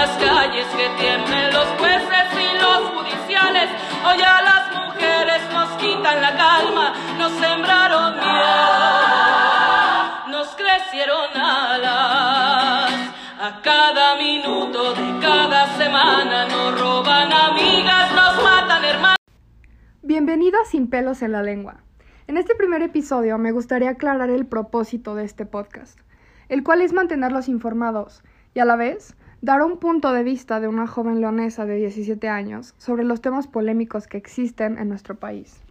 las calles que tienen los jueces y los judiciales. Hoy a las mujeres nos quitan la calma, nos sembraron miedo, nos crecieron alas. A cada minuto de cada semana nos roban amigas, nos matan hermanas. Bienvenido a Sin pelos en la lengua. En este primer episodio me gustaría aclarar el propósito de este podcast, el cual es mantenerlos informados y a la vez dar un punto de vista de una joven leonesa de 17 años sobre los temas polémicos que existen en nuestro país.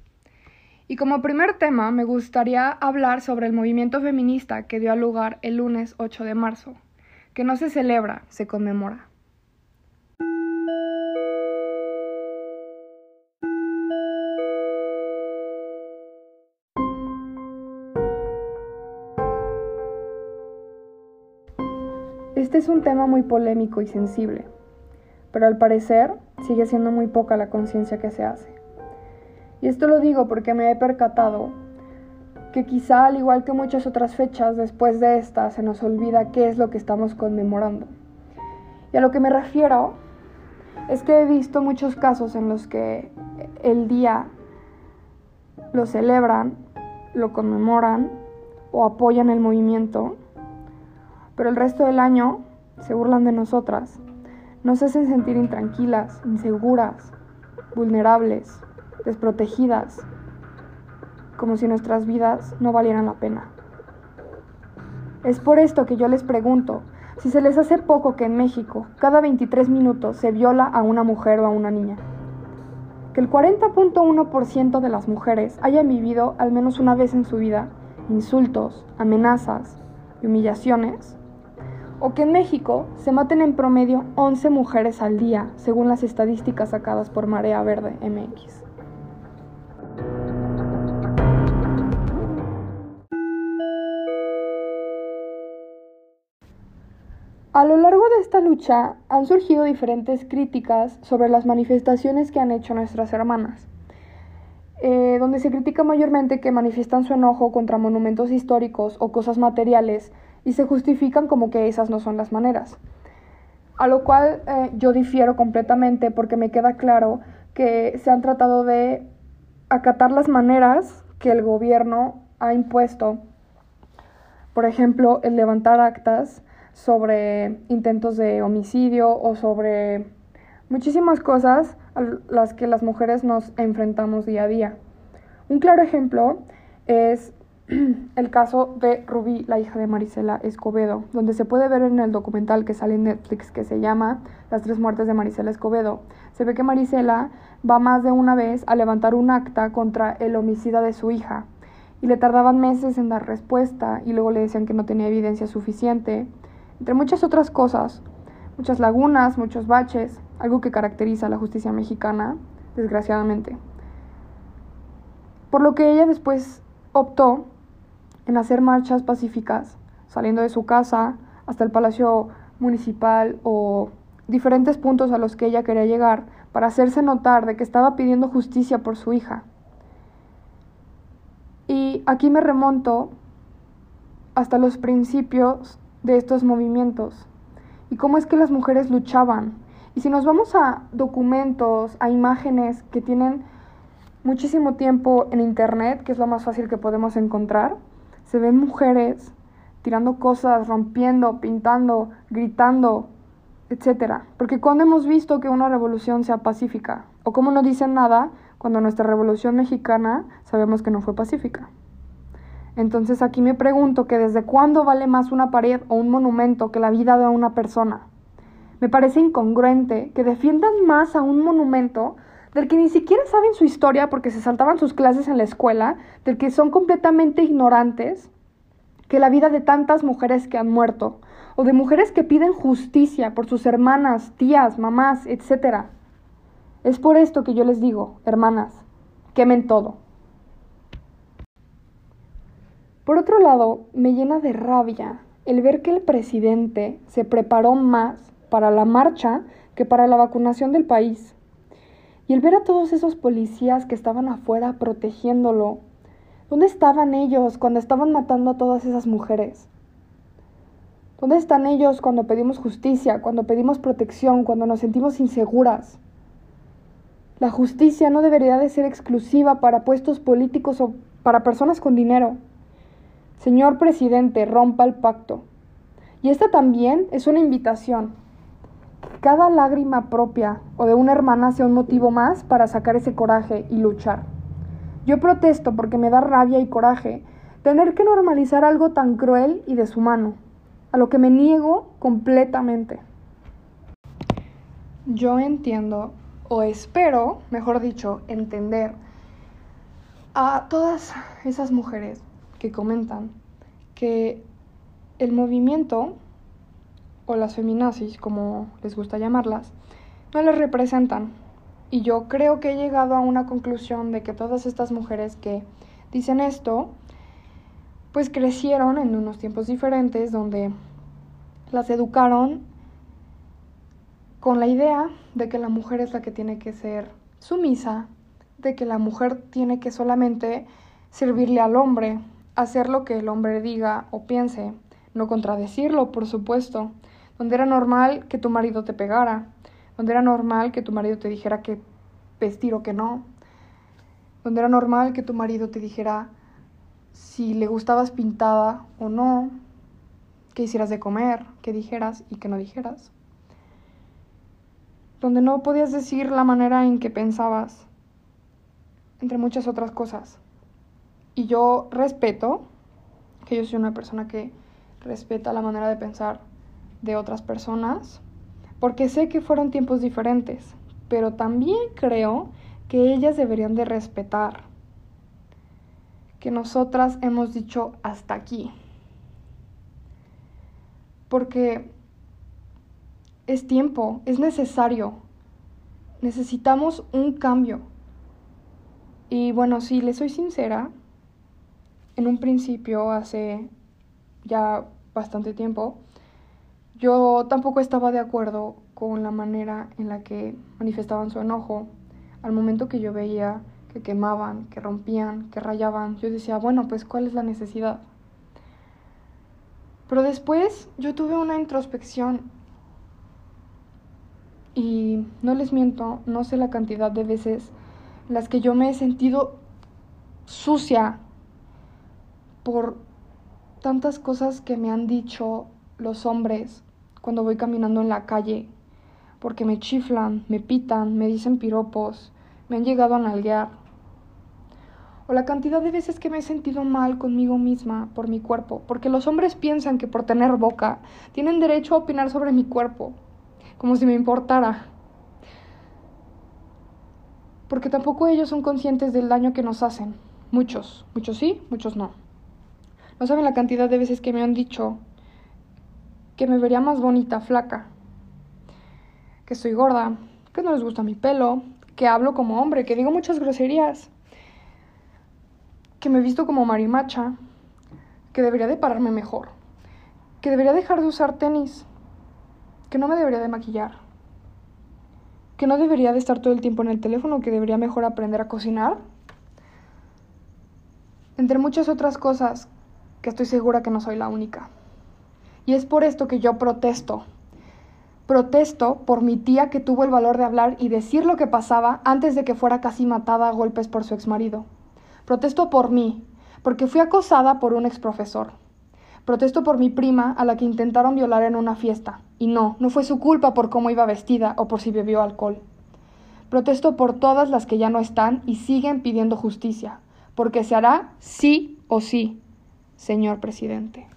Y como primer tema me gustaría hablar sobre el movimiento feminista que dio lugar el lunes 8 de marzo, que no se celebra, se conmemora. Es un tema muy polémico y sensible, pero al parecer sigue siendo muy poca la conciencia que se hace. Y esto lo digo porque me he percatado que quizá al igual que muchas otras fechas después de esta se nos olvida qué es lo que estamos conmemorando. Y a lo que me refiero es que he visto muchos casos en los que el día lo celebran, lo conmemoran o apoyan el movimiento pero el resto del año se burlan de nosotras, nos hacen sentir intranquilas, inseguras, vulnerables, desprotegidas, como si nuestras vidas no valieran la pena. Es por esto que yo les pregunto si se les hace poco que en México cada 23 minutos se viola a una mujer o a una niña. Que el 40.1% de las mujeres hayan vivido al menos una vez en su vida insultos, amenazas y humillaciones o que en México se maten en promedio 11 mujeres al día, según las estadísticas sacadas por Marea Verde MX. A lo largo de esta lucha han surgido diferentes críticas sobre las manifestaciones que han hecho nuestras hermanas, eh, donde se critica mayormente que manifiestan su enojo contra monumentos históricos o cosas materiales y se justifican como que esas no son las maneras. A lo cual eh, yo difiero completamente porque me queda claro que se han tratado de acatar las maneras que el gobierno ha impuesto. Por ejemplo, el levantar actas sobre intentos de homicidio o sobre muchísimas cosas a las que las mujeres nos enfrentamos día a día. Un claro ejemplo es el caso de Rubí, la hija de Marisela Escobedo, donde se puede ver en el documental que sale en Netflix que se llama Las tres muertes de Marisela Escobedo. Se ve que Marisela va más de una vez a levantar un acta contra el homicida de su hija y le tardaban meses en dar respuesta y luego le decían que no tenía evidencia suficiente, entre muchas otras cosas, muchas lagunas, muchos baches, algo que caracteriza a la justicia mexicana, desgraciadamente. Por lo que ella después optó en hacer marchas pacíficas, saliendo de su casa hasta el Palacio Municipal o diferentes puntos a los que ella quería llegar para hacerse notar de que estaba pidiendo justicia por su hija. Y aquí me remonto hasta los principios de estos movimientos y cómo es que las mujeres luchaban. Y si nos vamos a documentos, a imágenes que tienen muchísimo tiempo en Internet, que es lo más fácil que podemos encontrar, se ven mujeres tirando cosas, rompiendo, pintando, gritando, etc. Porque cuando hemos visto que una revolución sea pacífica, o como no dicen nada, cuando nuestra revolución mexicana sabemos que no fue pacífica. Entonces aquí me pregunto que desde cuándo vale más una pared o un monumento que la vida de una persona. Me parece incongruente que defiendan más a un monumento del que ni siquiera saben su historia porque se saltaban sus clases en la escuela, del que son completamente ignorantes, que la vida de tantas mujeres que han muerto, o de mujeres que piden justicia por sus hermanas, tías, mamás, etc. Es por esto que yo les digo, hermanas, quemen todo. Por otro lado, me llena de rabia el ver que el presidente se preparó más para la marcha que para la vacunación del país. Y el ver a todos esos policías que estaban afuera protegiéndolo, ¿dónde estaban ellos cuando estaban matando a todas esas mujeres? ¿Dónde están ellos cuando pedimos justicia, cuando pedimos protección, cuando nos sentimos inseguras? La justicia no debería de ser exclusiva para puestos políticos o para personas con dinero. Señor presidente, rompa el pacto. Y esta también es una invitación. Cada lágrima propia o de una hermana sea un motivo más para sacar ese coraje y luchar. Yo protesto porque me da rabia y coraje tener que normalizar algo tan cruel y deshumano, a lo que me niego completamente. Yo entiendo, o espero, mejor dicho, entender a todas esas mujeres que comentan que el movimiento o las feminazis, como les gusta llamarlas, no les representan. Y yo creo que he llegado a una conclusión de que todas estas mujeres que dicen esto, pues crecieron en unos tiempos diferentes donde las educaron con la idea de que la mujer es la que tiene que ser sumisa, de que la mujer tiene que solamente servirle al hombre, hacer lo que el hombre diga o piense, no contradecirlo, por supuesto, donde era normal que tu marido te pegara, donde era normal que tu marido te dijera que vestir o que no, donde era normal que tu marido te dijera si le gustabas pintada o no, qué hicieras de comer, qué dijeras y qué no dijeras, donde no podías decir la manera en que pensabas, entre muchas otras cosas. Y yo respeto, que yo soy una persona que respeta la manera de pensar de otras personas, porque sé que fueron tiempos diferentes, pero también creo que ellas deberían de respetar que nosotras hemos dicho hasta aquí. Porque es tiempo, es necesario. Necesitamos un cambio. Y bueno, si le soy sincera, en un principio, hace ya bastante tiempo, yo tampoco estaba de acuerdo con la manera en la que manifestaban su enojo al momento que yo veía que quemaban, que rompían, que rayaban. Yo decía, bueno, pues ¿cuál es la necesidad? Pero después yo tuve una introspección y no les miento, no sé la cantidad de veces las que yo me he sentido sucia por tantas cosas que me han dicho los hombres cuando voy caminando en la calle, porque me chiflan, me pitan, me dicen piropos, me han llegado a nalguear. O la cantidad de veces que me he sentido mal conmigo misma por mi cuerpo, porque los hombres piensan que por tener boca tienen derecho a opinar sobre mi cuerpo, como si me importara. Porque tampoco ellos son conscientes del daño que nos hacen. Muchos, muchos sí, muchos no. No saben la cantidad de veces que me han dicho que me vería más bonita flaca, que estoy gorda, que no les gusta mi pelo, que hablo como hombre, que digo muchas groserías, que me visto como marimacha, que debería de pararme mejor, que debería dejar de usar tenis, que no me debería de maquillar, que no debería de estar todo el tiempo en el teléfono, que debería mejor aprender a cocinar, entre muchas otras cosas que estoy segura que no soy la única. Y es por esto que yo protesto. Protesto por mi tía que tuvo el valor de hablar y decir lo que pasaba antes de que fuera casi matada a golpes por su exmarido. Protesto por mí, porque fui acosada por un exprofesor. Protesto por mi prima a la que intentaron violar en una fiesta. Y no, no fue su culpa por cómo iba vestida o por si bebió alcohol. Protesto por todas las que ya no están y siguen pidiendo justicia, porque se hará sí o sí, señor presidente.